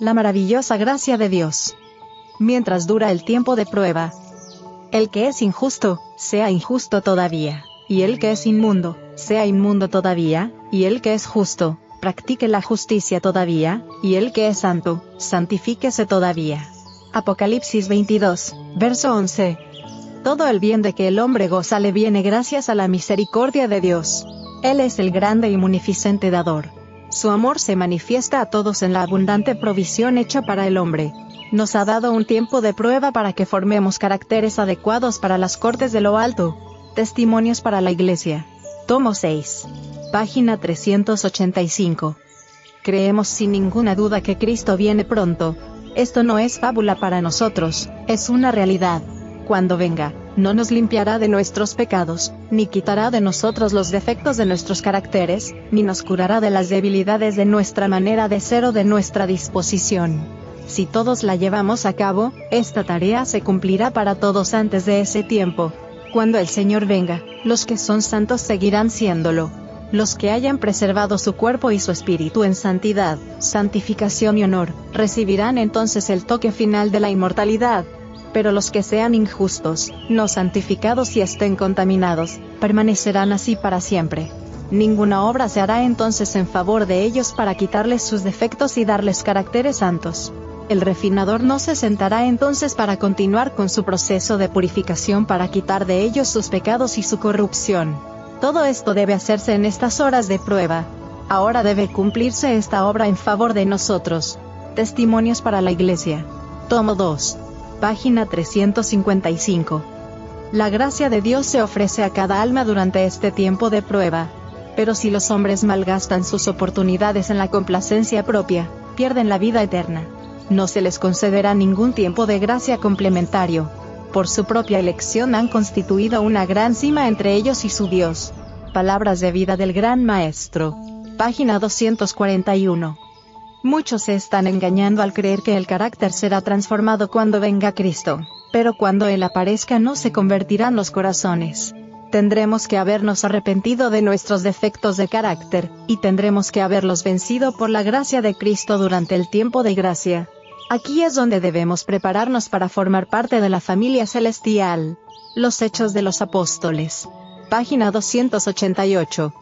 La maravillosa gracia de Dios. Mientras dura el tiempo de prueba. El que es injusto, sea injusto todavía. Y el que es inmundo, sea inmundo todavía. Y el que es justo, practique la justicia todavía. Y el que es santo, santifíquese todavía. Apocalipsis 22, verso 11. Todo el bien de que el hombre goza le viene gracias a la misericordia de Dios. Él es el grande y munificente dador. Su amor se manifiesta a todos en la abundante provisión hecha para el hombre. Nos ha dado un tiempo de prueba para que formemos caracteres adecuados para las cortes de lo alto. Testimonios para la Iglesia. Tomo 6. Página 385. Creemos sin ninguna duda que Cristo viene pronto. Esto no es fábula para nosotros, es una realidad. Cuando venga, no nos limpiará de nuestros pecados, ni quitará de nosotros los defectos de nuestros caracteres, ni nos curará de las debilidades de nuestra manera de ser o de nuestra disposición. Si todos la llevamos a cabo, esta tarea se cumplirá para todos antes de ese tiempo. Cuando el Señor venga, los que son santos seguirán siéndolo los que hayan preservado su cuerpo y su espíritu en santidad, santificación y honor, recibirán entonces el toque final de la inmortalidad. Pero los que sean injustos, no santificados y estén contaminados, permanecerán así para siempre. Ninguna obra se hará entonces en favor de ellos para quitarles sus defectos y darles caracteres santos. El refinador no se sentará entonces para continuar con su proceso de purificación para quitar de ellos sus pecados y su corrupción todo esto debe hacerse en estas horas de prueba. Ahora debe cumplirse esta obra en favor de nosotros. Testimonios para la Iglesia. Tomo 2. Página 355. La gracia de Dios se ofrece a cada alma durante este tiempo de prueba. Pero si los hombres malgastan sus oportunidades en la complacencia propia, pierden la vida eterna. No se les concederá ningún tiempo de gracia complementario por su propia elección han constituido una gran cima entre ellos y su Dios. Palabras de vida del Gran Maestro. Página 241. Muchos se están engañando al creer que el carácter será transformado cuando venga Cristo, pero cuando Él aparezca no se convertirán los corazones. Tendremos que habernos arrepentido de nuestros defectos de carácter, y tendremos que haberlos vencido por la gracia de Cristo durante el tiempo de gracia. Aquí es donde debemos prepararnos para formar parte de la familia celestial. Los Hechos de los Apóstoles. Página 288.